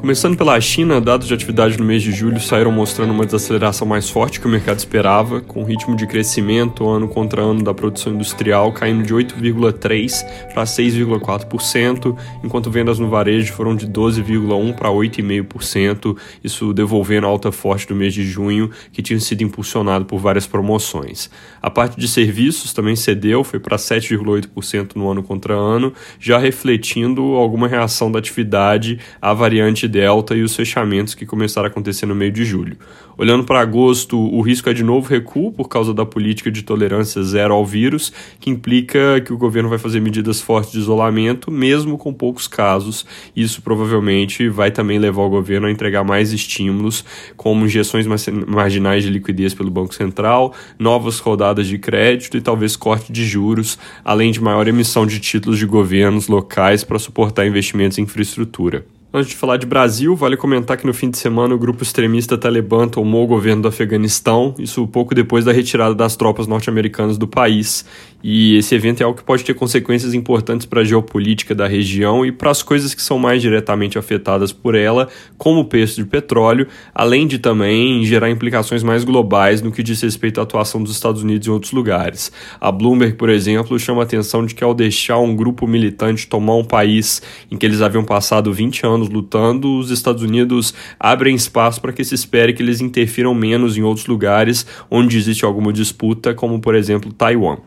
Começando pela China, dados de atividade no mês de julho saíram mostrando uma desaceleração mais forte que o mercado esperava, com ritmo de crescimento ano contra ano da produção industrial caindo de 8,3% para 6,4%, enquanto vendas no varejo foram de 12,1% para 8,5%, isso devolvendo a alta forte do mês de junho, que tinha sido impulsionado por várias promoções. A parte de serviços também cedeu, foi para 7,8% no ano contra ano, já refletindo alguma reação da atividade à variante Delta e os fechamentos que começaram a acontecer no meio de julho. Olhando para agosto, o risco é de novo recuo por causa da política de tolerância zero ao vírus, que implica que o governo vai fazer medidas fortes de isolamento, mesmo com poucos casos. Isso provavelmente vai também levar o governo a entregar mais estímulos, como injeções marginais de liquidez pelo Banco Central, novas rodadas de crédito e talvez corte de juros, além de maior emissão de títulos de governos locais para suportar investimentos em infraestrutura. Antes de falar de Brasil, vale comentar que no fim de semana o grupo extremista Talibã tomou o governo do Afeganistão, isso pouco depois da retirada das tropas norte-americanas do país. E esse evento é algo que pode ter consequências importantes para a geopolítica da região e para as coisas que são mais diretamente afetadas por ela, como o preço de petróleo, além de também gerar implicações mais globais no que diz respeito à atuação dos Estados Unidos em outros lugares. A Bloomberg, por exemplo, chama a atenção de que ao deixar um grupo militante tomar um país em que eles haviam passado 20 anos lutando, os Estados Unidos abrem espaço para que se espere que eles interfiram menos em outros lugares onde existe alguma disputa, como por exemplo Taiwan.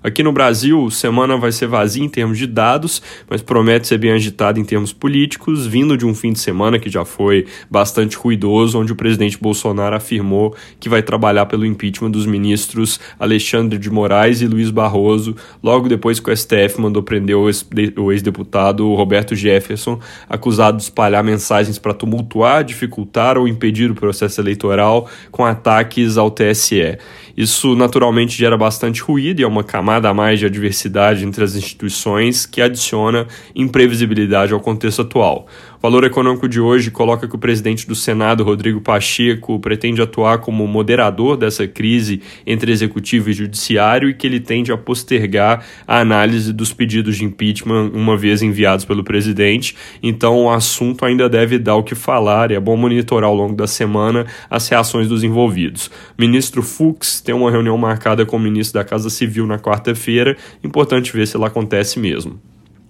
Aqui no Brasil, semana vai ser vazia em termos de dados, mas promete ser bem agitada em termos políticos, vindo de um fim de semana que já foi bastante ruidoso, onde o presidente Bolsonaro afirmou que vai trabalhar pelo impeachment dos ministros Alexandre de Moraes e Luiz Barroso, logo depois que o STF mandou prender o ex-deputado Roberto Jefferson, acusado de espalhar mensagens para tumultuar, dificultar ou impedir o processo eleitoral com ataques ao TSE. Isso naturalmente gera bastante ruído e é uma camada camada a mais de adversidade entre as instituições que adiciona imprevisibilidade ao contexto atual. O Valor Econômico de hoje coloca que o presidente do Senado, Rodrigo Pacheco, pretende atuar como moderador dessa crise entre executivo e judiciário e que ele tende a postergar a análise dos pedidos de impeachment uma vez enviados pelo presidente. Então, o assunto ainda deve dar o que falar e é bom monitorar ao longo da semana as reações dos envolvidos. O ministro Fux tem uma reunião marcada com o ministro da Casa Civil na quarta-feira. Importante ver se ela acontece mesmo.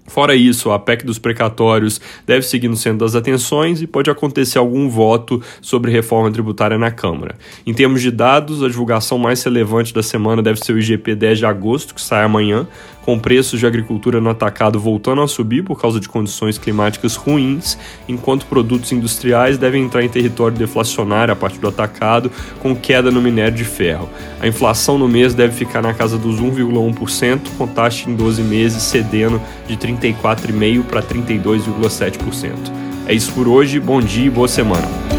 Fora isso, a PEC dos precatórios deve seguir no centro das atenções e pode acontecer algum voto sobre reforma tributária na Câmara. Em termos de dados, a divulgação mais relevante da semana deve ser o IGP 10 de agosto, que sai amanhã, com preços de agricultura no atacado voltando a subir por causa de condições climáticas ruins, enquanto produtos industriais devem entrar em território deflacionário a partir do atacado, com queda no minério de ferro. A inflação no mês deve ficar na casa dos 1,1%, com taxa em 12 meses cedendo de 34,5% para 32,7%. É isso por hoje, bom dia e boa semana.